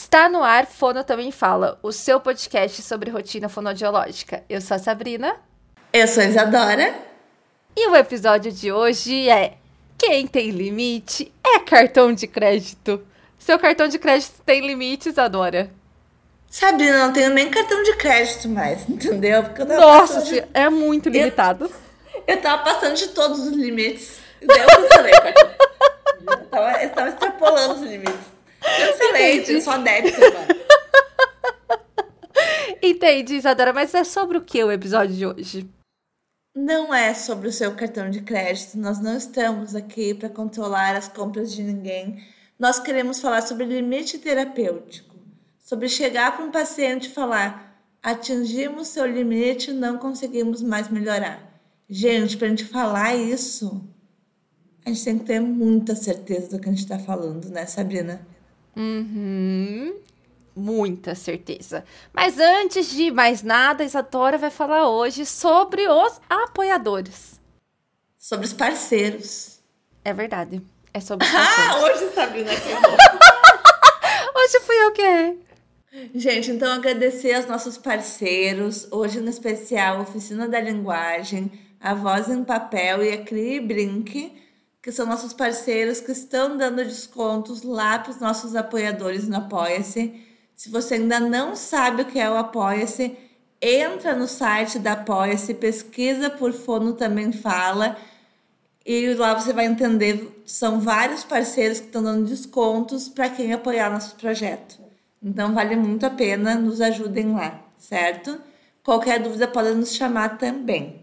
Está no ar Fono Também Fala, o seu podcast sobre rotina fonodiológica. Eu sou a Sabrina. Eu sou a Isadora. E o episódio de hoje é Quem tem limite é cartão de crédito. Seu cartão de crédito tem limite, Isadora? Sabrina, não tenho nem cartão de crédito mais, entendeu? Porque Nossa, de... é muito limitado. Eu, eu tava passando de todos os limites. Daí eu cancelei o cartão. eu, tava, eu tava extrapolando os limites. Excelente, só débito agora. Entendi, Isadora, mas é sobre o que o episódio de hoje? Não é sobre o seu cartão de crédito. Nós não estamos aqui para controlar as compras de ninguém. Nós queremos falar sobre limite terapêutico, sobre chegar para um paciente e falar: atingimos seu limite, não conseguimos mais melhorar. Gente, para a gente falar isso, a gente tem que ter muita certeza do que a gente está falando, né, Sabrina? Uhum. Muita certeza. Mas antes de mais nada, a Isadora vai falar hoje sobre os apoiadores. Sobre os parceiros. É verdade. É sobre os parceiros. Ah, hoje Sabrina aqui. hoje fui eu que errei. Gente, então agradecer aos nossos parceiros, hoje no especial Oficina da Linguagem, a Voz em Papel e a Cri Brink que são nossos parceiros que estão dando descontos lá para os nossos apoiadores no Apoia-se. Se você ainda não sabe o que é o Apoia-se, entra no site da Apoia-se, pesquisa por Fono Também Fala e lá você vai entender. São vários parceiros que estão dando descontos para quem apoiar nosso projeto. Então vale muito a pena, nos ajudem lá, certo? Qualquer dúvida pode nos chamar também.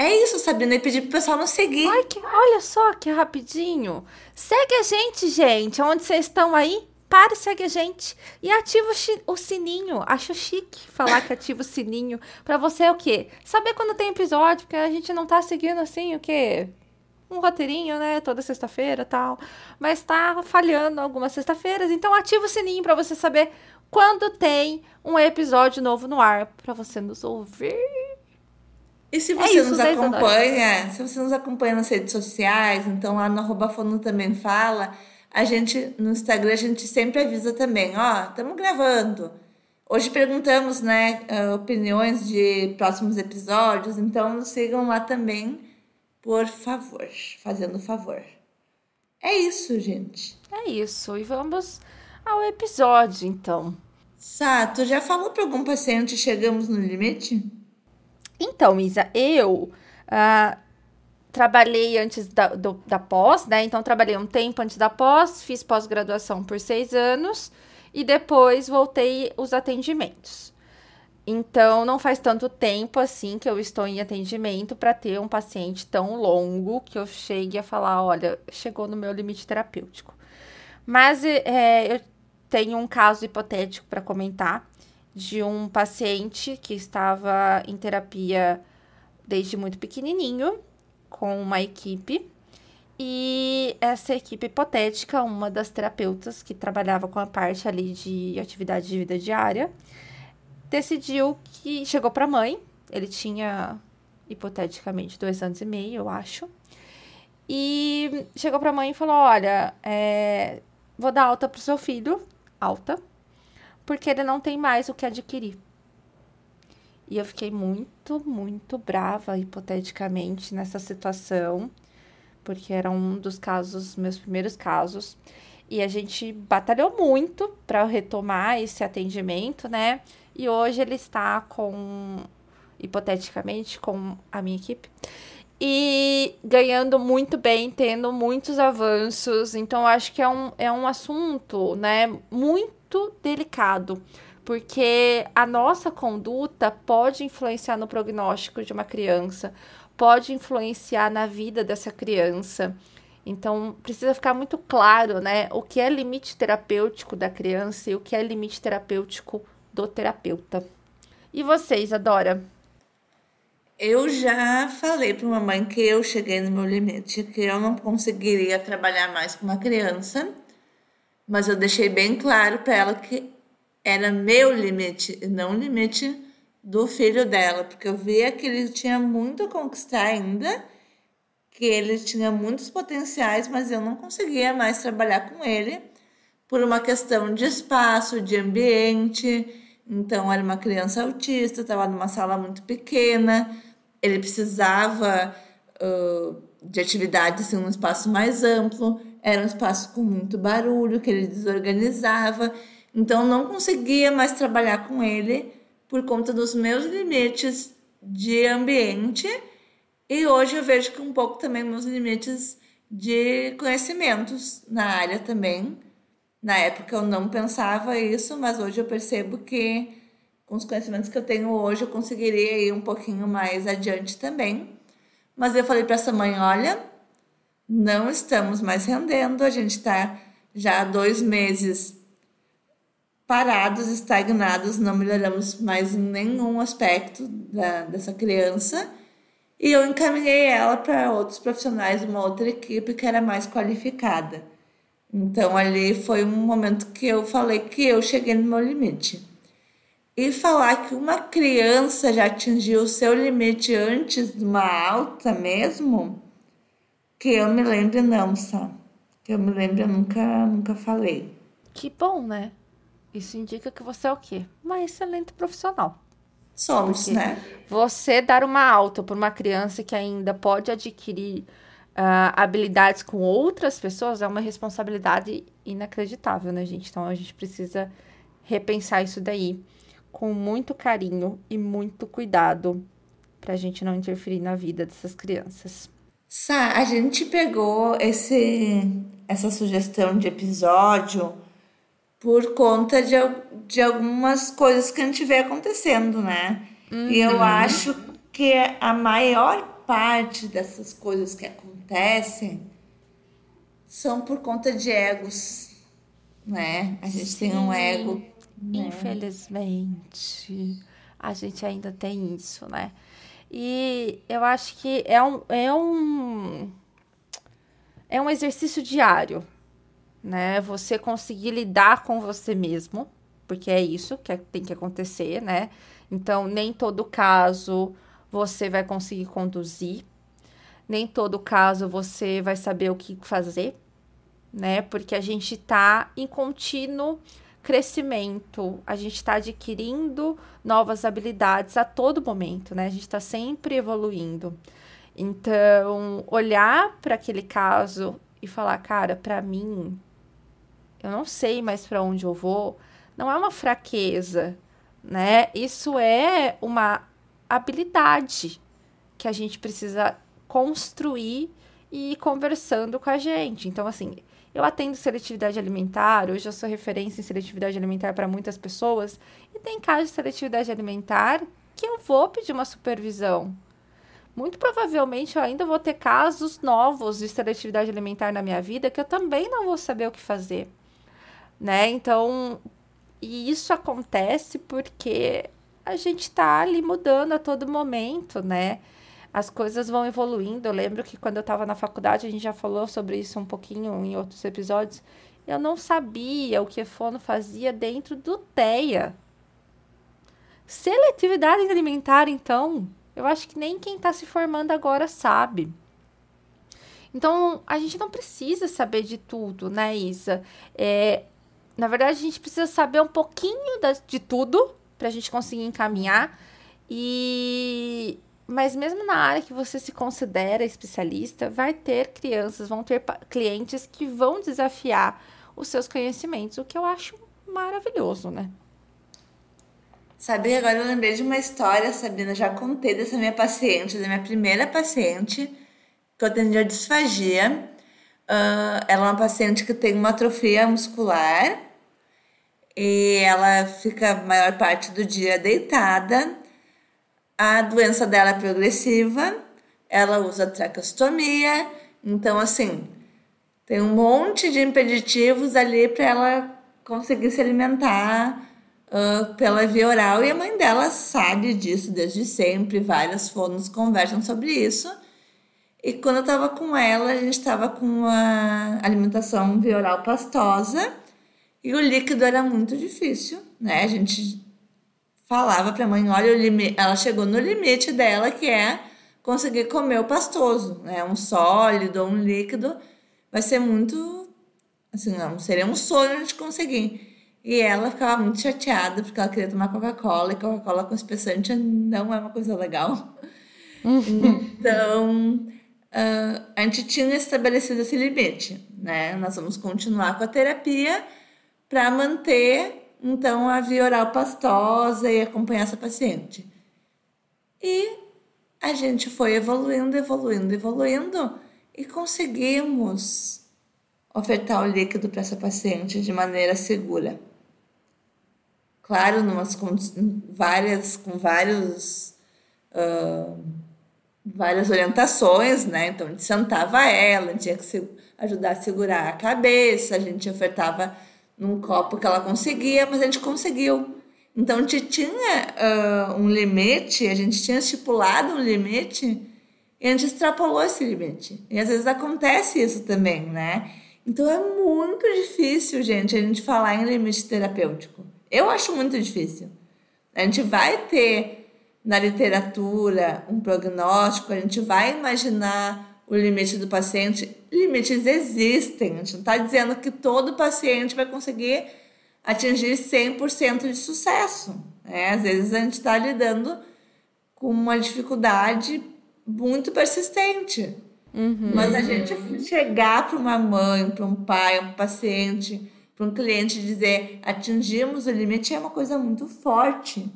É isso, Sabrina, e pedir pro pessoal nos seguir. Ai, que, olha só que rapidinho. Segue a gente, gente. Onde vocês estão aí? Para e segue a gente. E ativa o, o sininho. Acho chique falar que ativa o sininho. Pra você é o quê? Saber quando tem episódio, porque a gente não tá seguindo assim o quê? Um roteirinho, né? Toda sexta-feira tal. Mas tá falhando algumas sexta-feiras. Então ativa o sininho pra você saber quando tem um episódio novo no ar. Pra você nos ouvir. E se é você é isso, nos acompanha, se você nos acompanha nas redes sociais, então lá no arroba Fono também fala, a gente, no Instagram, a gente sempre avisa também, ó, estamos gravando. Hoje perguntamos, né, ah, opiniões de próximos episódios, então nos sigam lá também, por favor, fazendo favor. É isso, gente. É isso, e vamos ao episódio, então. Sá, tu já falou para algum paciente chegamos no limite? Então, Isa, eu uh, trabalhei antes da, do, da pós, né? Então, trabalhei um tempo antes da pós, fiz pós-graduação por seis anos e depois voltei os atendimentos. Então, não faz tanto tempo assim que eu estou em atendimento para ter um paciente tão longo que eu chegue a falar: olha, chegou no meu limite terapêutico. Mas é, eu tenho um caso hipotético para comentar de um paciente que estava em terapia desde muito pequenininho com uma equipe. E essa equipe hipotética, uma das terapeutas que trabalhava com a parte ali de atividade de vida diária, decidiu que chegou para a mãe. Ele tinha hipoteticamente dois anos e meio, eu acho. E chegou para a mãe e falou: Olha, é, vou dar alta pro seu filho, alta, porque ele não tem mais o que adquirir. E eu fiquei muito, muito brava, hipoteticamente, nessa situação, porque era um dos casos, meus primeiros casos. E a gente batalhou muito para retomar esse atendimento, né? E hoje ele está com, hipoteticamente, com a minha equipe. E ganhando muito bem, tendo muitos avanços. Então, acho que é um, é um assunto, né? Muito muito delicado, porque a nossa conduta pode influenciar no prognóstico de uma criança, pode influenciar na vida dessa criança. Então, precisa ficar muito claro, né, o que é limite terapêutico da criança e o que é limite terapêutico do terapeuta. E vocês, Adora? Eu já falei para uma mãe que eu cheguei no meu limite, que eu não conseguiria trabalhar mais com uma criança mas eu deixei bem claro para ela que era meu limite, e não limite do filho dela, porque eu via que ele tinha muito a conquistar ainda, que ele tinha muitos potenciais, mas eu não conseguia mais trabalhar com ele, por uma questão de espaço, de ambiente. Então, era uma criança autista, estava numa sala muito pequena, ele precisava uh, de atividades assim, num espaço mais amplo, era um espaço com muito barulho, que ele desorganizava. Então, não conseguia mais trabalhar com ele por conta dos meus limites de ambiente. E hoje eu vejo que um pouco também meus limites de conhecimentos na área também. Na época eu não pensava isso, mas hoje eu percebo que com os conhecimentos que eu tenho hoje eu conseguiria ir um pouquinho mais adiante também. Mas eu falei para essa mãe, olha, não estamos mais rendendo, a gente está já há dois meses parados, estagnados, não melhoramos mais em nenhum aspecto da, dessa criança. E eu encaminhei ela para outros profissionais, uma outra equipe que era mais qualificada. Então ali foi um momento que eu falei que eu cheguei no meu limite. E falar que uma criança já atingiu o seu limite antes de uma alta mesmo, que eu me lembre não, sabe? Que eu me lembre eu nunca, nunca falei. Que bom, né? Isso indica que você é o quê? Uma excelente profissional. Somos, Porque né? Você dar uma alta para uma criança que ainda pode adquirir uh, habilidades com outras pessoas é uma responsabilidade inacreditável, né, gente? Então a gente precisa repensar isso daí com muito carinho e muito cuidado para a gente não interferir na vida dessas crianças. Sá, a gente pegou esse, essa sugestão de episódio por conta de, de algumas coisas que a gente vê acontecendo, né? Uhum. E eu uhum. acho que a maior parte dessas coisas que acontecem são por conta de egos, né? A gente Sim. tem um ego. Né? Infelizmente, a gente ainda tem isso, né? E eu acho que é um, é um, é um exercício diário, né? Você conseguir lidar com você mesmo, porque é isso que é, tem que acontecer, né? Então, nem todo caso você vai conseguir conduzir, nem todo caso você vai saber o que fazer, né? Porque a gente tá em contínuo crescimento, a gente está adquirindo novas habilidades a todo momento, né? A gente está sempre evoluindo. Então, olhar para aquele caso e falar, cara, para mim eu não sei mais para onde eu vou, não é uma fraqueza, né? Isso é uma habilidade que a gente precisa construir e ir conversando com a gente. Então, assim, eu atendo seletividade alimentar, hoje eu sou referência em seletividade alimentar para muitas pessoas, e tem casos de seletividade alimentar que eu vou pedir uma supervisão. Muito provavelmente eu ainda vou ter casos novos de seletividade alimentar na minha vida que eu também não vou saber o que fazer né? Então, e isso acontece porque a gente está ali mudando a todo momento, né? As coisas vão evoluindo. Eu lembro que quando eu estava na faculdade, a gente já falou sobre isso um pouquinho em outros episódios. Eu não sabia o que fono fazia dentro do TEA. Seletividade alimentar, então, eu acho que nem quem está se formando agora sabe. Então, a gente não precisa saber de tudo, né, Isa? É, na verdade, a gente precisa saber um pouquinho da, de tudo para a gente conseguir encaminhar. E mas mesmo na área que você se considera especialista, vai ter crianças, vão ter clientes que vão desafiar os seus conhecimentos, o que eu acho maravilhoso, né? Sabe, agora eu lembrei de uma história, Sabina, já contei dessa minha paciente, da minha primeira paciente, que eu atendi a disfagia. Uh, ela é uma paciente que tem uma atrofia muscular e ela fica a maior parte do dia deitada. A doença dela é progressiva, ela usa traqueostomia, então assim, tem um monte de impeditivos ali para ela conseguir se alimentar uh, pela via oral e a mãe dela sabe disso desde sempre, várias fonos conversam sobre isso. E quando eu estava com ela, a gente estava com uma alimentação via oral pastosa e o líquido era muito difícil, né? A gente falava para a mãe, olha, ela chegou no limite dela, que é conseguir comer o pastoso, né? Um sólido ou um líquido vai ser muito Assim, não, seria um sonho de conseguir. E ela ficava muito chateada porque ela queria tomar Coca-Cola e Coca-Cola com espessante não é uma coisa legal. Então, uh, a gente tinha estabelecido esse limite, né? Nós vamos continuar com a terapia para manter, então, a via oral pastosa e acompanhar essa paciente. E a gente foi evoluindo, evoluindo, evoluindo e conseguimos ofertar o líquido para essa paciente de maneira segura. Claro, numas, com várias, com vários, uh, várias orientações, né? Então, a gente sentava ela, tinha que se, ajudar a segurar a cabeça, a gente ofertava num copo que ela conseguia, mas a gente conseguiu. Então, a gente tinha uh, um limite, a gente tinha estipulado um limite e a gente extrapolou esse limite. E às vezes acontece isso também, né? Então, é muito difícil, gente, a gente falar em limite terapêutico. Eu acho muito difícil. A gente vai ter na literatura um prognóstico, a gente vai imaginar o limite do paciente. Limites existem, a gente não está dizendo que todo paciente vai conseguir atingir 100% de sucesso. Né? Às vezes a gente está lidando com uma dificuldade muito persistente. Uhum. Mas a gente chegar para uma mãe, para um pai, um paciente, para um cliente dizer atingimos o limite é uma coisa muito forte.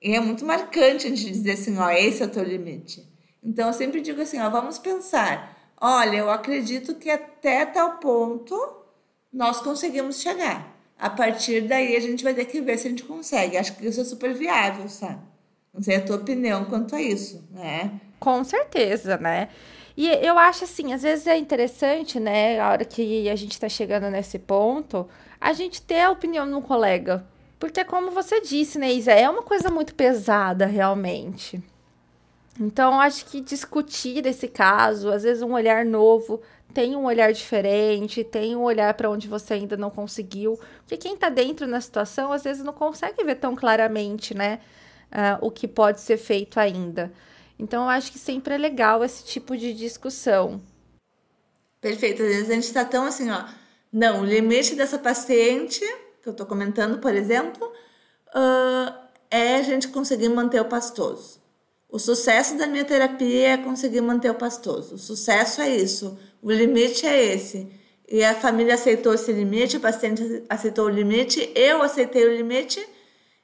E é muito marcante a gente dizer assim, ó, esse é o teu limite. Então eu sempre digo assim, ó, vamos pensar. Olha, eu acredito que até tal ponto nós conseguimos chegar. A partir daí a gente vai ter que ver se a gente consegue. Acho que isso é super viável, sabe? Não sei a tua opinião quanto a isso, né? Com certeza, né? E eu acho assim, às vezes é interessante, né, a hora que a gente tá chegando nesse ponto, a gente ter a opinião de um colega. Porque, como você disse, né, Isa, é uma coisa muito pesada, realmente. Então, acho que discutir esse caso, às vezes um olhar novo, tem um olhar diferente, tem um olhar para onde você ainda não conseguiu. Porque quem está dentro da situação, às vezes não consegue ver tão claramente, né, uh, o que pode ser feito ainda. Então, eu acho que sempre é legal esse tipo de discussão. Perfeito. Às vezes a gente está tão assim, ó. Não, o limite dessa paciente, que eu estou comentando, por exemplo, uh, é a gente conseguir manter o pastoso. O sucesso da minha terapia é conseguir manter o pastoso. O sucesso é isso. O limite é esse. E a família aceitou esse limite, o paciente aceitou o limite, eu aceitei o limite,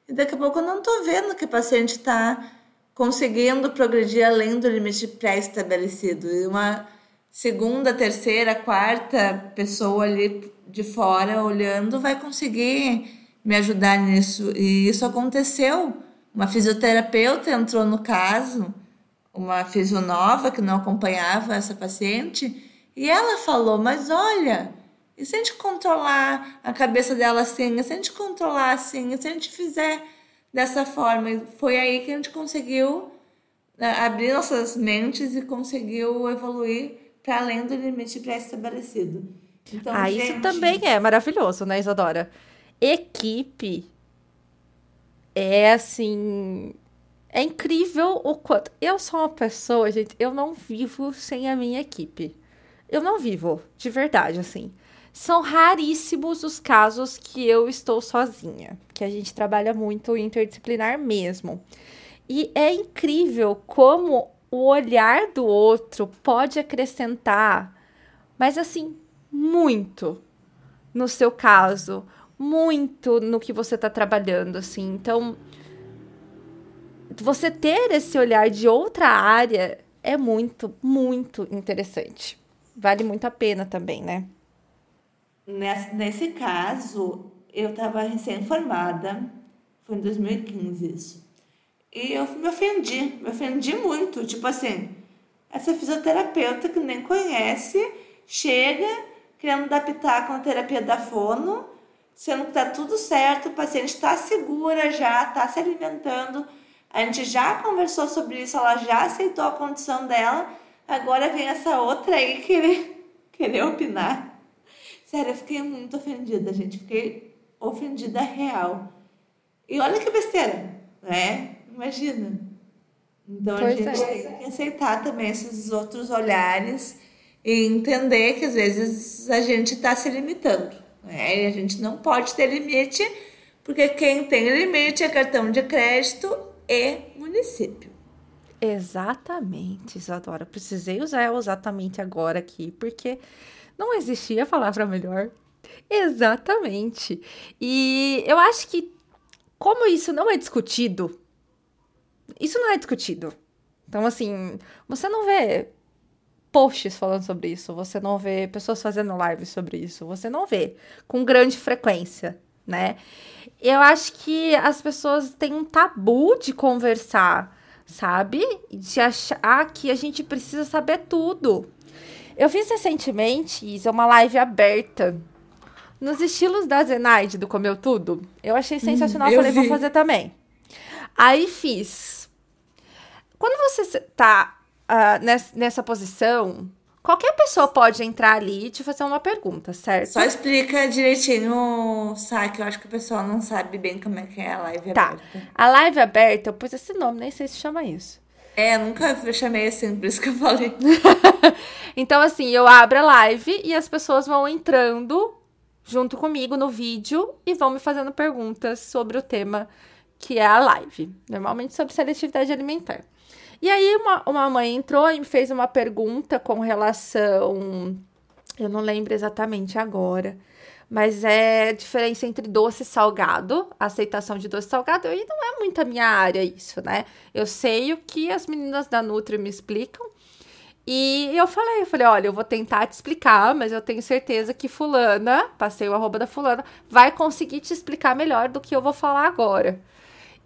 e daqui a pouco eu não estou vendo que o paciente está conseguindo progredir além do limite pré-estabelecido. E uma segunda, terceira, quarta pessoa ali de fora olhando vai conseguir me ajudar nisso. E isso aconteceu. Uma fisioterapeuta entrou no caso, uma fisionova que não acompanhava essa paciente, e ela falou: Mas olha, e se a gente controlar a cabeça dela assim? E se a gente controlar assim? E se a gente fizer dessa forma. E foi aí que a gente conseguiu né, abrir nossas mentes e conseguiu evoluir para além do limite pré-estabelecido. Então, ah, gente... isso também é maravilhoso, né, Isadora? Equipe é assim. É incrível o quanto. Eu sou uma pessoa, gente, eu não vivo sem a minha equipe. Eu não vivo, de verdade, assim. São raríssimos os casos que eu estou sozinha, que a gente trabalha muito interdisciplinar mesmo. E é incrível como o olhar do outro pode acrescentar, mas assim, muito no seu caso, muito no que você está trabalhando, assim. Então, você ter esse olhar de outra área é muito, muito interessante. Vale muito a pena também, né? Nesse, nesse caso, eu estava recém-formada, foi em 2015 isso. E eu me ofendi, me ofendi muito. Tipo assim, essa fisioterapeuta que nem conhece, chega querendo dar pitaco na terapia da fono, sendo que tá tudo certo, o paciente está segura já, está se alimentando. A gente já conversou sobre isso, ela já aceitou a condição dela. Agora vem essa outra aí querer, querer opinar. Sério, eu fiquei muito ofendida, gente. Fiquei ofendida real. E olha que besteira, né? Imagina. Então pois a gente é. tem que aceitar também esses outros olhares e entender que às vezes a gente está se limitando. Né? E a gente não pode ter limite, porque quem tem limite é cartão de crédito e município. Exatamente, Isadora. Precisei usar exatamente agora aqui, porque não existia palavra melhor. Exatamente. E eu acho que, como isso não é discutido, isso não é discutido. Então, assim, você não vê posts falando sobre isso, você não vê pessoas fazendo lives sobre isso, você não vê com grande frequência, né? Eu acho que as pessoas têm um tabu de conversar sabe? De achar que a gente precisa saber tudo. Eu fiz recentemente, Isa, uma live aberta nos estilos da Zenaide do Comeu Tudo. Eu achei hum, sensacional, hum, falei, vi. vou fazer também. Aí fiz. Quando você tá uh, nessa, nessa posição, Qualquer pessoa pode entrar ali e te fazer uma pergunta, certo? Só explica direitinho, sabe? Que eu acho que o pessoal não sabe bem como é que é a live tá. aberta. A live aberta, eu pus esse nome, nem sei se chama isso. É, nunca chamei assim, por isso que eu falei. então, assim, eu abro a live e as pessoas vão entrando junto comigo no vídeo e vão me fazendo perguntas sobre o tema que é a live. Normalmente sobre seletividade alimentar. E aí uma, uma mãe entrou e me fez uma pergunta com relação. Eu não lembro exatamente agora. Mas é diferença entre doce e salgado, a aceitação de doce e salgado, e não é muito a minha área isso, né? Eu sei o que as meninas da Nutri me explicam. E eu falei, eu falei, olha, eu vou tentar te explicar, mas eu tenho certeza que fulana, passei o arroba da fulana, vai conseguir te explicar melhor do que eu vou falar agora.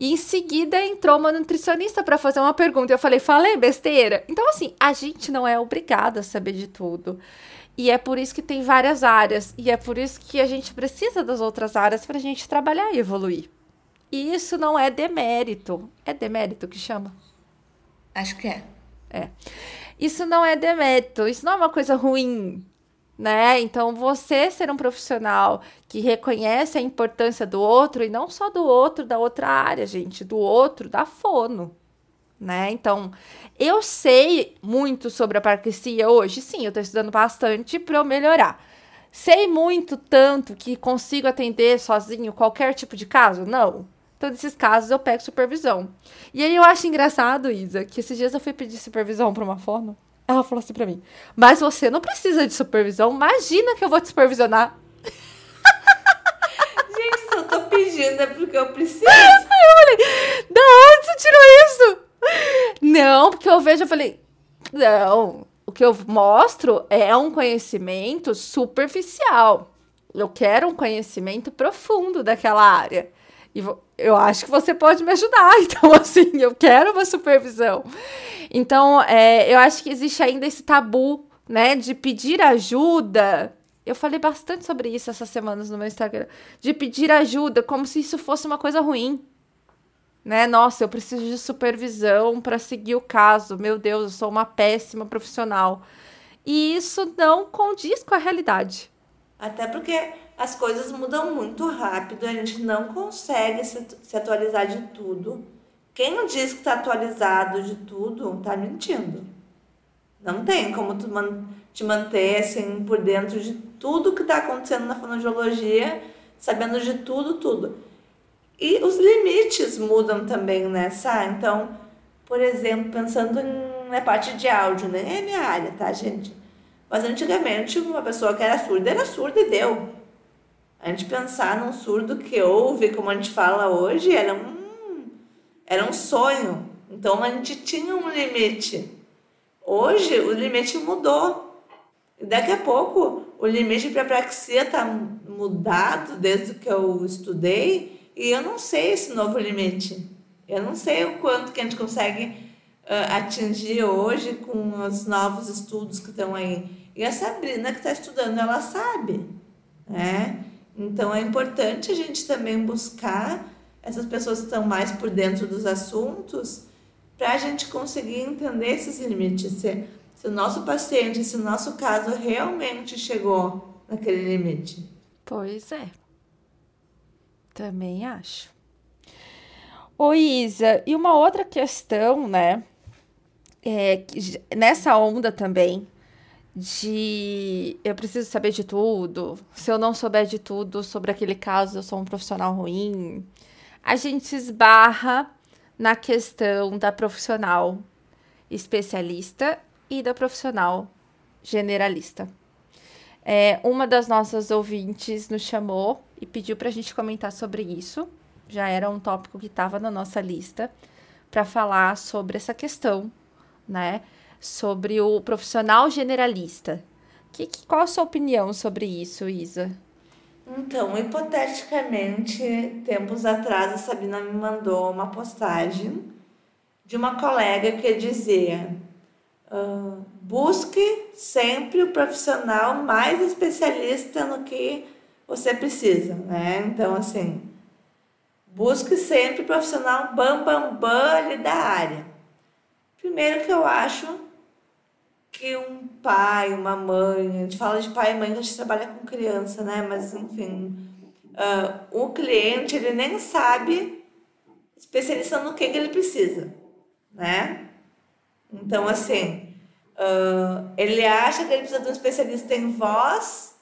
E em seguida entrou uma nutricionista para fazer uma pergunta. Eu falei, falei besteira? Então, assim, a gente não é obrigado a saber de tudo. E é por isso que tem várias áreas. E é por isso que a gente precisa das outras áreas para a gente trabalhar e evoluir. E isso não é demérito. É demérito que chama? Acho que é. É. Isso não é demérito. Isso não é uma coisa ruim né? Então, você ser um profissional que reconhece a importância do outro, e não só do outro da outra área, gente, do outro da fono, né? Então, eu sei muito sobre a parquecia hoje, sim, eu tô estudando bastante para eu melhorar. Sei muito tanto que consigo atender sozinho qualquer tipo de caso? Não. Então, nesses casos, eu pego supervisão. E aí eu acho engraçado, Isa, que esses dias eu fui pedir supervisão para uma fono. Ela falou assim pra mim: Mas você não precisa de supervisão. Imagina que eu vou te supervisionar. Gente, se eu tô pedindo é porque eu preciso. Aí eu falei: Da onde você tirou isso? Não, porque eu vejo, eu falei: Não, o que eu mostro é um conhecimento superficial. Eu quero um conhecimento profundo daquela área. E eu acho que você pode me ajudar. Então, assim, eu quero uma supervisão. Então, é, eu acho que existe ainda esse tabu, né, de pedir ajuda. Eu falei bastante sobre isso essas semanas no meu Instagram. De pedir ajuda como se isso fosse uma coisa ruim. Né? Nossa, eu preciso de supervisão para seguir o caso. Meu Deus, eu sou uma péssima profissional. E isso não condiz com a realidade. Até porque as coisas mudam muito rápido, a gente não consegue se, se atualizar de tudo. Quem diz que está atualizado de tudo, está mentindo. Não tem como tu man te manter assim por dentro de tudo que está acontecendo na fonoaudiologia, sabendo de tudo, tudo. E os limites mudam também nessa. Né, então, por exemplo, pensando na parte de áudio, né? É minha área, tá, gente? Mas antigamente, uma pessoa que era surda era surda e deu. A gente pensar num surdo que ouve, como a gente fala hoje, era um era um sonho. Então a gente tinha um limite. Hoje o limite mudou. E daqui a pouco o limite para praxia está mudado desde que eu estudei e eu não sei esse novo limite. Eu não sei o quanto que a gente consegue uh, atingir hoje com os novos estudos que estão aí. E a Sabrina que está estudando, ela sabe, né? Então é importante a gente também buscar essas pessoas que estão mais por dentro dos assuntos, para a gente conseguir entender esses limites. Se, se o nosso paciente, se o nosso caso realmente chegou naquele limite. Pois é. Também acho. Ô Isa, e uma outra questão, né? É, nessa onda também de eu preciso saber de tudo. Se eu não souber de tudo sobre aquele caso, eu sou um profissional ruim. A gente esbarra na questão da profissional especialista e da profissional generalista. É, uma das nossas ouvintes nos chamou e pediu para a gente comentar sobre isso. Já era um tópico que estava na nossa lista para falar sobre essa questão, né? Sobre o profissional generalista. Que, que, qual a sua opinião sobre isso, Isa? Então, hipoteticamente, tempos atrás, a Sabina me mandou uma postagem de uma colega que dizia: uh, busque sempre o profissional mais especialista no que você precisa, né? Então, assim, busque sempre o profissional bam, bam, bam ali da área. Primeiro que eu acho que um pai, uma mãe, a gente fala de pai e mãe, a gente trabalha com criança, né? Mas, enfim, uh, o cliente, ele nem sabe especialista no que, que ele precisa, né? Então, assim, uh, ele acha que ele precisa de um especialista em voz,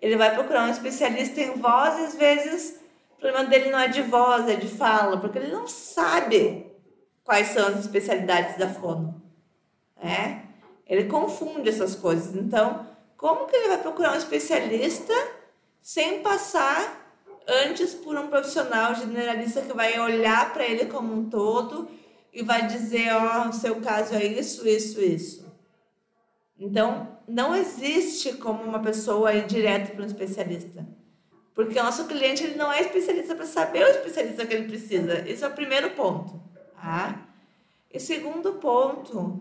ele vai procurar um especialista em voz e às vezes o problema dele não é de voz, é de fala, porque ele não sabe quais são as especialidades da fono, né? Ele confunde essas coisas. Então, como que ele vai procurar um especialista sem passar antes por um profissional generalista que vai olhar para ele como um todo e vai dizer, ó, oh, seu caso é isso, isso, isso. Então, não existe como uma pessoa ir direto para um especialista. Porque o nosso cliente ele não é especialista para saber o especialista que ele precisa. Esse é o primeiro ponto. Tá? E segundo ponto,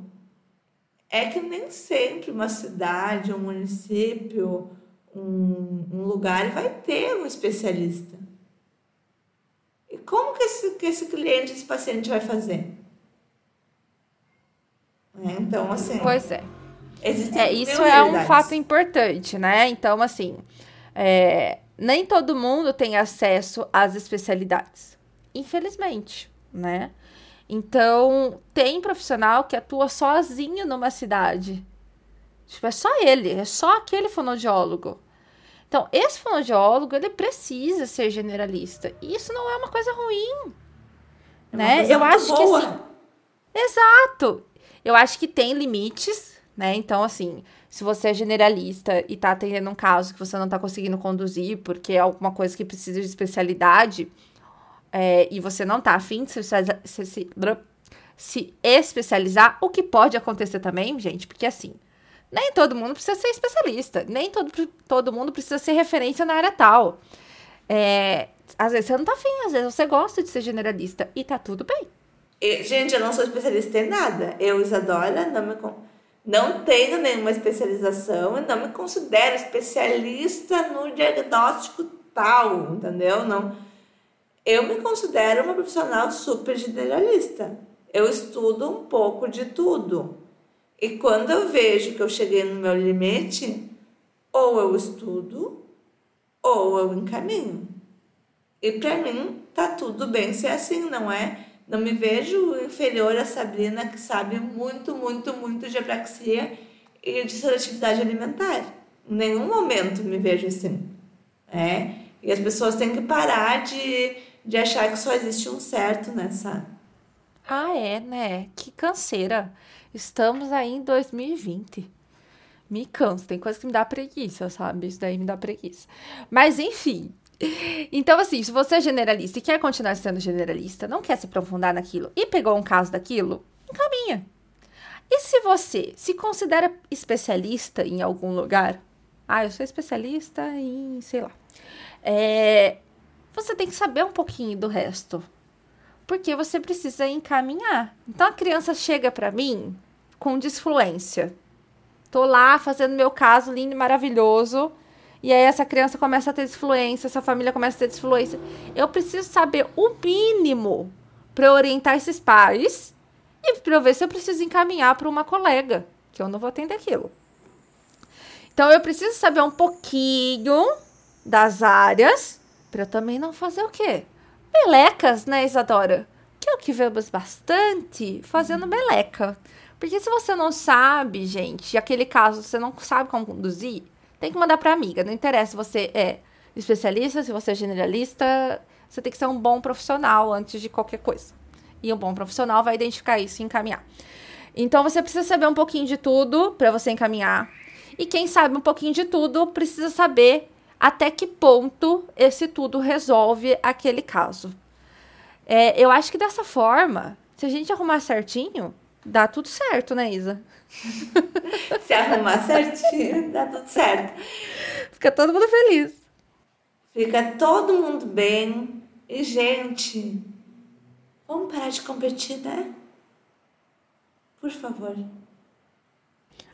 é que nem sempre uma cidade, um município, um, um lugar vai ter um especialista. E como que esse, que esse cliente, esse paciente vai fazer? É, então, assim. Pois é. É, isso é um fato importante, né? Então, assim, é, nem todo mundo tem acesso às especialidades. Infelizmente, né? Então, tem profissional que atua sozinho numa cidade. Tipo, é só ele, é só aquele fonoaudiólogo. Então, esse fonoaudiólogo, ele precisa ser generalista. E isso não é uma coisa ruim. É né? Eu acho boa. que sim. Exato. Eu acho que tem limites, né? Então, assim, se você é generalista e tá atendendo um caso que você não tá conseguindo conduzir porque é alguma coisa que precisa de especialidade, é, e você não tá afim de se, se, se, se especializar, o que pode acontecer também, gente, porque assim, nem todo mundo precisa ser especialista, nem todo, todo mundo precisa ser referência na área tal. É, às vezes você não tá afim, às vezes você gosta de ser generalista e tá tudo bem. gente, eu não sou especialista em nada. Eu, Isadora, não me não tenho nenhuma especialização e não me considero especialista no diagnóstico tal, entendeu? Não eu me considero uma profissional super generalista. Eu estudo um pouco de tudo. E quando eu vejo que eu cheguei no meu limite, ou eu estudo, ou eu encaminho. E para mim tá tudo bem ser assim, não é? Não me vejo inferior a Sabrina que sabe muito, muito, muito de apraxia e de seletividade alimentar. Em nenhum momento me vejo assim. É? E as pessoas têm que parar de de achar que só existe um certo nessa. Ah, é, né? Que canseira. Estamos aí em 2020. Me canso, tem coisa que me dá preguiça, sabe? Isso daí me dá preguiça. Mas, enfim. Então, assim, se você é generalista e quer continuar sendo generalista, não quer se aprofundar naquilo e pegou um caso daquilo, encaminha. E se você se considera especialista em algum lugar, ah, eu sou especialista em, sei lá, é, você tem que saber um pouquinho do resto. Porque você precisa encaminhar. Então a criança chega para mim com disfluência. Tô lá fazendo meu caso lindo e maravilhoso. E aí essa criança começa a ter disfluência, essa família começa a ter disfluência. Eu preciso saber o mínimo para orientar esses pais e para eu ver se eu preciso encaminhar para uma colega, que eu não vou atender aquilo. Então eu preciso saber um pouquinho das áreas para eu também não fazer o quê? Melecas, né, Isadora? Que é o que vemos bastante fazendo meleca. Porque se você não sabe, gente, aquele caso você não sabe como conduzir, tem que mandar para amiga. Não interessa se você é especialista, se você é generalista, você tem que ser um bom profissional antes de qualquer coisa. E um bom profissional vai identificar isso e encaminhar. Então você precisa saber um pouquinho de tudo para você encaminhar. E quem sabe um pouquinho de tudo precisa saber até que ponto esse tudo resolve aquele caso. É, eu acho que dessa forma, se a gente arrumar certinho, dá tudo certo, né, Isa? se arrumar certinho, dá tudo certo. Fica todo mundo feliz. Fica todo mundo bem. E, gente, vamos parar de competir, né? Por favor.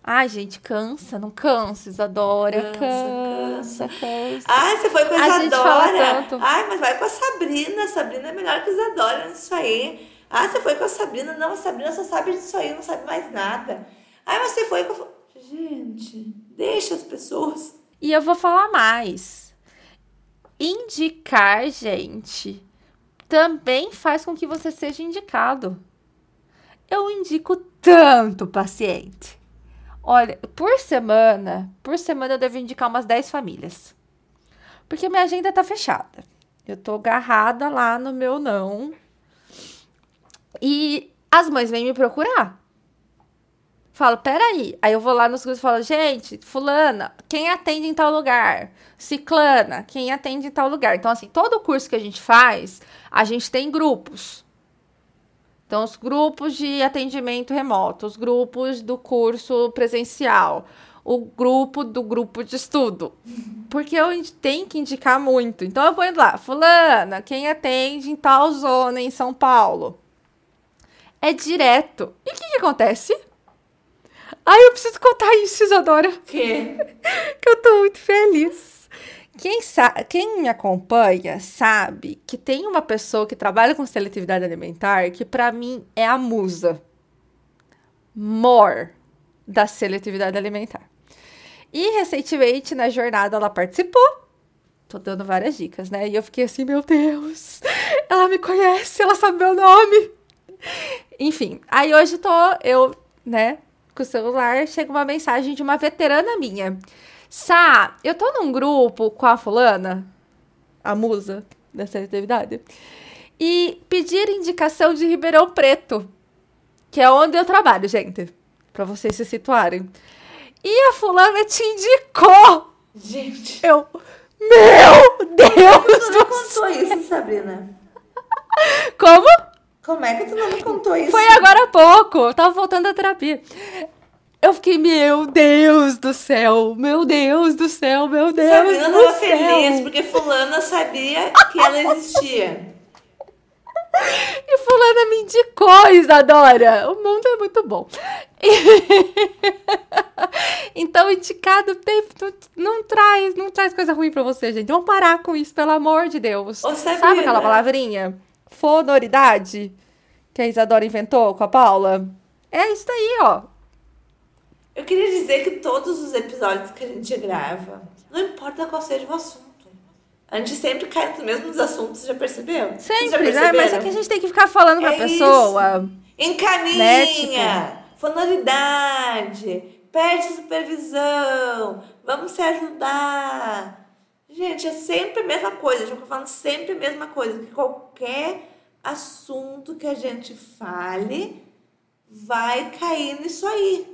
Ai, gente, cansa, não cansa, Isadora. Cansa, cansa, cansa. cansa. Ai, você foi com a, a Isadora. Ai, mas vai com a Sabrina. A Sabrina é melhor que a Isadora nisso aí. Ah, você foi com a Sabrina. Não, a Sabrina só sabe disso aí, não sabe mais nada. Ai, mas você foi com a... Gente, deixa as pessoas. E eu vou falar mais. Indicar, gente, também faz com que você seja indicado eu indico tanto paciente. Olha, por semana, por semana eu devo indicar umas 10 famílias. Porque minha agenda tá fechada. Eu tô agarrada lá no meu não. E as mães vêm me procurar. Falo, peraí. Aí eu vou lá nos grupos e falo, gente, fulana, quem atende em tal lugar? Ciclana, quem atende em tal lugar? Então, assim, todo curso que a gente faz, a gente tem grupos. Então, os grupos de atendimento remoto, os grupos do curso presencial, o grupo do grupo de estudo. Porque eu tenho que indicar muito. Então, eu vou indo lá, fulana, quem atende em tal zona em São Paulo? É direto. E o que, que acontece? Ai, eu preciso contar isso, Isadora. Que? que eu tô muito feliz. Quem, quem me acompanha sabe que tem uma pessoa que trabalha com seletividade alimentar que, para mim, é a musa. More da seletividade alimentar. E recentemente, na jornada, ela participou. Tô dando várias dicas, né? E eu fiquei assim, meu Deus, ela me conhece, ela sabe meu nome. Enfim, aí hoje tô eu, né, com o celular, chega uma mensagem de uma veterana minha Sá, eu tô num grupo com a fulana, a musa da seletividade, e pedir indicação de Ribeirão Preto, que é onde eu trabalho, gente, para vocês se situarem. E a fulana te indicou! Gente. Eu. Meu Deus! Tu não contou isso, Sabrina? Como? Como é que tu não me contou isso? Foi agora há pouco. Eu tava voltando da terapia. Eu fiquei, meu Deus do céu, meu Deus do céu, meu Deus Sabrina do tava feliz porque fulana sabia que ela existia. E fulana me indicou, Isadora. O mundo é muito bom. então, indicado tempo não, não, traz, não traz coisa ruim para você, gente. Vamos parar com isso, pelo amor de Deus. Ô, Sabe aquela palavrinha? Fonoridade? Que a Isadora inventou com a Paula? É isso aí, ó. Eu queria dizer que todos os episódios que a gente grava, não importa qual seja o assunto, a gente sempre cai nos mesmos assuntos, já percebeu? Sempre, já né? Mas é que a gente tem que ficar falando pra é pessoa. Isso. Encaminha, né? tipo... fonoridade, pede supervisão, vamos se ajudar. Gente, é sempre a mesma coisa, a gente falando sempre a mesma coisa, que qualquer assunto que a gente fale vai cair nisso aí.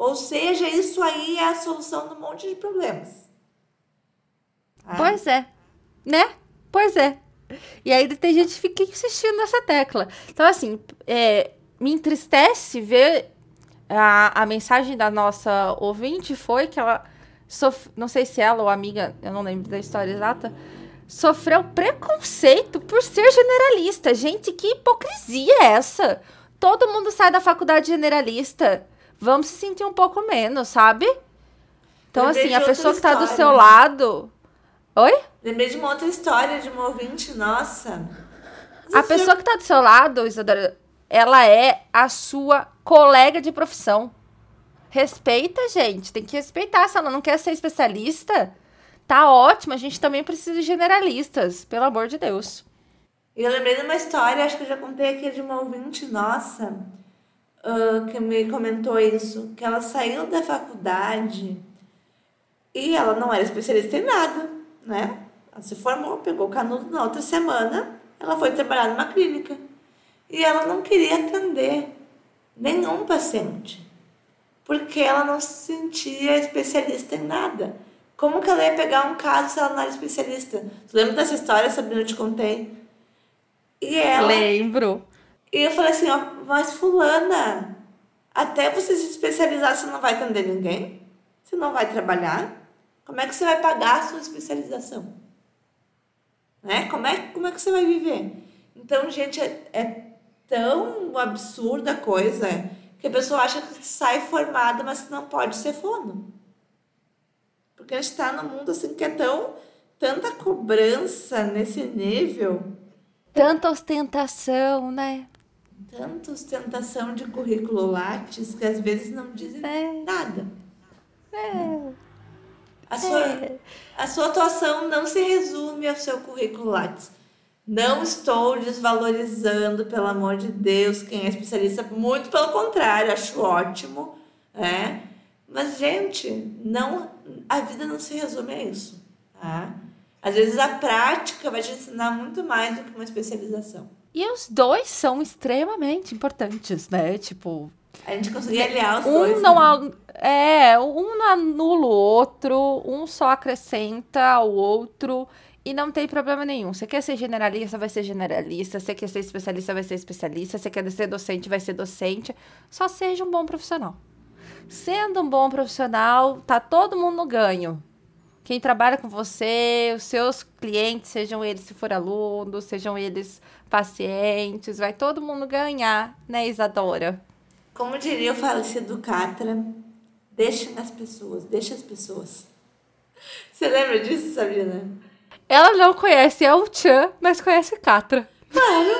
Ou seja, isso aí é a solução de um monte de problemas. Ah. Pois é. Né? Pois é. E aí tem gente que fica insistindo nessa tecla. Então, assim, é, me entristece ver a, a mensagem da nossa ouvinte foi que ela. Sof... Não sei se ela ou amiga, eu não lembro da história exata, sofreu preconceito por ser generalista. Gente, que hipocrisia é essa? Todo mundo sai da faculdade generalista vamos se sentir um pouco menos, sabe? Então, Lembrei assim, a pessoa que tá do seu lado. Oi? Lembrei de uma outra história de uma ouvinte, nossa. A pessoa que tá do seu lado, Isadora, ela é a sua colega de profissão. Respeita, gente. Tem que respeitar. Se ela não quer ser especialista, tá ótimo. A gente também precisa de generalistas, pelo amor de Deus. E eu lembrei de uma história, acho que eu já contei aqui de uma ouvinte nossa uh, que me comentou isso, que ela saiu da faculdade e ela não era especialista em nada, né? Ela se formou, pegou o canudo na outra semana, ela foi trabalhar numa clínica. E ela não queria atender nenhum paciente, porque ela não se sentia especialista em nada. Como que ela ia pegar um caso se ela não era especialista? Tu lembra dessa história, Sabrina, eu te contei? E ela... Lembro. E eu falei assim, ó, mas fulana, até você se especializar, você não vai atender ninguém? Você não vai trabalhar? Como é que você vai pagar a sua especialização? Né? Como, é, como é que você vai viver? Então, gente, é, é tão absurda a coisa que a pessoa acha que sai formada, mas não pode ser fono. Porque a gente está num mundo assim que é tão tanta cobrança nesse nível. Tanta ostentação, né? Tanta ostentação de currículo Lattes que às vezes não dizem é. nada. É. A sua, é. a sua atuação não se resume ao seu currículo Lattes. Não estou desvalorizando, pelo amor de Deus, quem é especialista. Muito pelo contrário, acho ótimo. É. Mas, gente, não, a vida não se resume a isso. Tá? Às vezes a prática vai te ensinar muito mais do que uma especialização. E os dois são extremamente importantes, né? Tipo. A gente conseguir aliar os um dois. Não né? É, um não anula o outro, um só acrescenta ao outro. E não tem problema nenhum. Você quer ser generalista, vai ser generalista. Você quer ser especialista, vai ser especialista. Você quer ser docente, vai ser docente. Só seja um bom profissional. Sendo um bom profissional, tá todo mundo no ganho. Quem trabalha com você, os seus clientes, sejam eles se for alunos, sejam eles pacientes, vai todo mundo ganhar, né, Isadora? Como diria o falecido Catra, deixem as pessoas, deixa as pessoas. Você lembra disso, Sabrina? Ela não conhece El Chan, mas conhece Catra. Claro.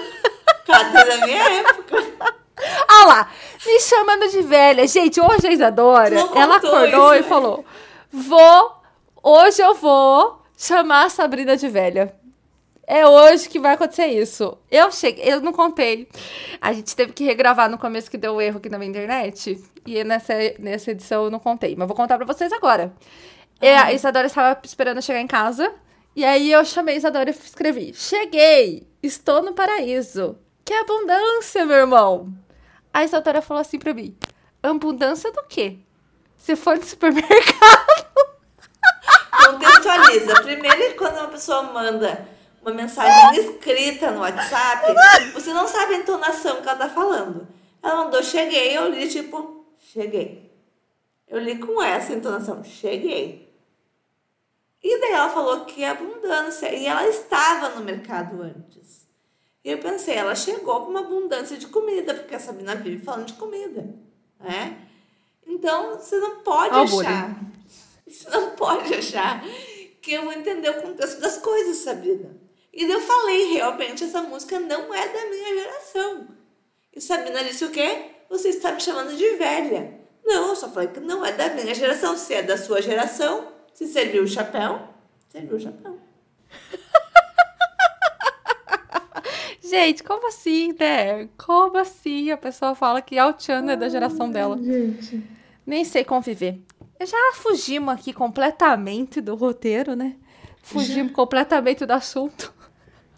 Catra da minha época. Ah lá, me chamando de velha. Gente, hoje a Isadora, ela acordou isso, e falou: Vou, hoje eu vou chamar a Sabrina de velha. É hoje que vai acontecer isso. Eu cheguei, eu não contei. A gente teve que regravar no começo que deu um erro aqui na minha internet. E nessa, nessa edição eu não contei. Mas vou contar pra vocês agora. Ah. A Isadora estava esperando chegar em casa. E aí eu chamei Isadora e escrevi: Cheguei! Estou no paraíso. Que abundância, meu irmão! A Isadora falou assim pra mim: Abundância do quê? Você foi no supermercado? Contextualiza. Primeiro, quando uma pessoa manda uma mensagem escrita no WhatsApp, você não sabe a entonação que ela tá falando. Ela mandou cheguei, eu li tipo, cheguei. Eu li com essa entonação, cheguei. E daí ela falou que é abundância. E ela estava no mercado antes. E eu pensei, ela chegou com uma abundância de comida, porque a Sabina vive falando de comida. Né? Então, você não pode achar. Você não pode achar que eu vou entender o contexto das coisas, Sabina. E eu falei, realmente, essa música não é da minha geração. E Sabina disse o quê? Você está me chamando de velha. Não, eu só falei que não é da minha geração. Se é da sua geração, se serviu o chapéu, serviu o chapéu. Gente, como assim, né? Como assim a pessoa fala que Altiano é da geração dela? Gente. Nem sei conviver. Já fugimos aqui completamente do roteiro, né? Fugimos Já. completamente do assunto.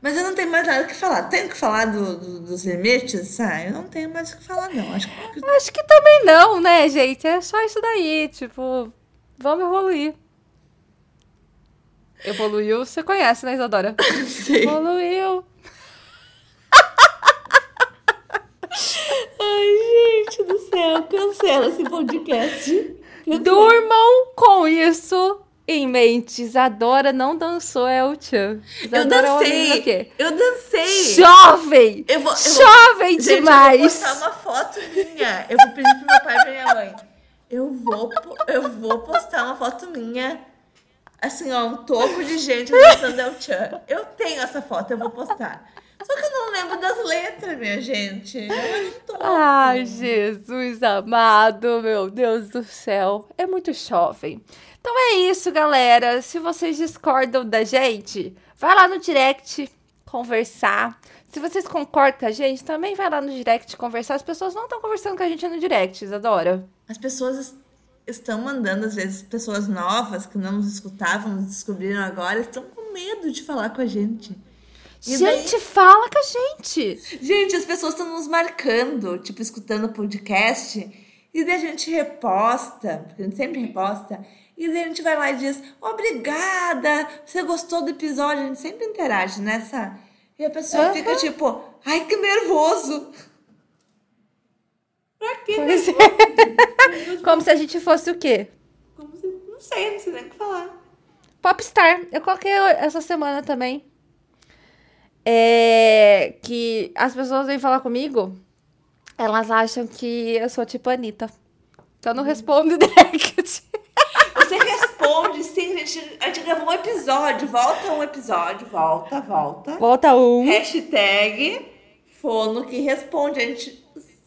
Mas eu não tenho mais nada que falar. Tenho que falar do, do, dos limites? Ah, eu não tenho mais o que falar, não. Acho que... Acho que também não, né, gente? É só isso daí. Tipo, vamos evoluir. Evoluiu, você conhece, né, Isadora? Sim. Evoluiu. Ai, céu, cancela esse podcast. Cancela. Durmam com isso em mente. Isadora não dançou Chan. Isadora eu dancei. É quê? Eu dancei. Jovem! Eu vou, eu Jovem vou, demais! Gente, eu vou postar uma foto minha. Eu vou pedir pro meu pai e pra minha mãe. Eu vou, eu vou postar uma foto minha assim, ó, um topo de gente dançando El Chan. Eu tenho essa foto, eu vou postar. Eu não das letras, minha gente. Ai, Jesus amado, meu Deus do céu. É muito jovem. Então é isso, galera. Se vocês discordam da gente, vai lá no direct, conversar. Se vocês concordam com a gente, também vai lá no direct conversar. As pessoas não estão conversando com a gente no direct, Isadora. As pessoas estão mandando, às vezes, pessoas novas que não nos escutavam, nos descobriram agora, estão com medo de falar com a gente. E gente, daí... fala com a gente! Gente, as pessoas estão nos marcando, tipo, escutando o podcast, e daí a gente reposta, porque a gente sempre reposta, e daí a gente vai lá e diz: Obrigada! Você gostou do episódio? A gente sempre interage nessa. E a pessoa uhum. fica tipo: Ai, que nervoso! Pra que nervoso? É. Como se a gente fosse o quê? Como se. Não sei, não sei nem o que falar. Popstar. Eu coloquei essa semana também. É. Que as pessoas vêm falar comigo, elas acham que eu sou tipo Anitta. Que eu não respondo direct. Você responde, sim, gente, a gente gravou um episódio. Volta um episódio, volta, volta. Volta um. Hashtag Fono que responde. A gente.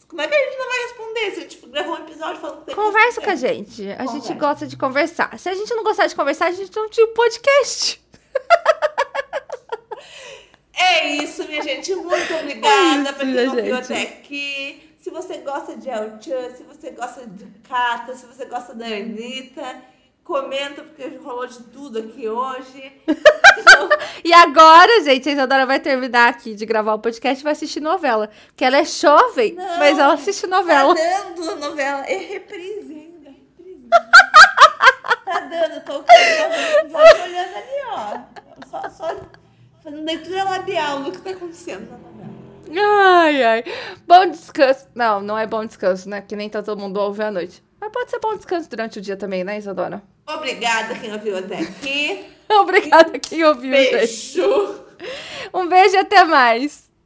Como é que a gente não vai responder se a gente gravou um episódio falando que Conversa com a gente. A Conversa. gente gosta de conversar. Se a gente não gostar de conversar, a gente não tinha o um podcast. É isso, minha gente. Muito obrigada é por quem ouviu até aqui. Se você gosta de El Chan, se você gosta de Cata, se você gosta da Anitta, comenta, porque rolou de tudo aqui hoje. e agora, gente, a Isadora vai terminar aqui de gravar o podcast e vai assistir novela. Porque ela é jovem, Não, mas ela assiste novela. Tá dando novela. É reprise ainda, reprise. tá dando, tô olhando ali, ó. Só, só fazendo leitura labial do que tá acontecendo na novela. Ai, ai. Bom descanso. Não, não é bom descanso, né? Que nem tá todo mundo ouve à noite. Mas pode ser bom descanso durante o dia também, né, Isadora? Obrigada quem ouviu até aqui. Obrigada quem ouviu. Beijo. Um beijo e até mais.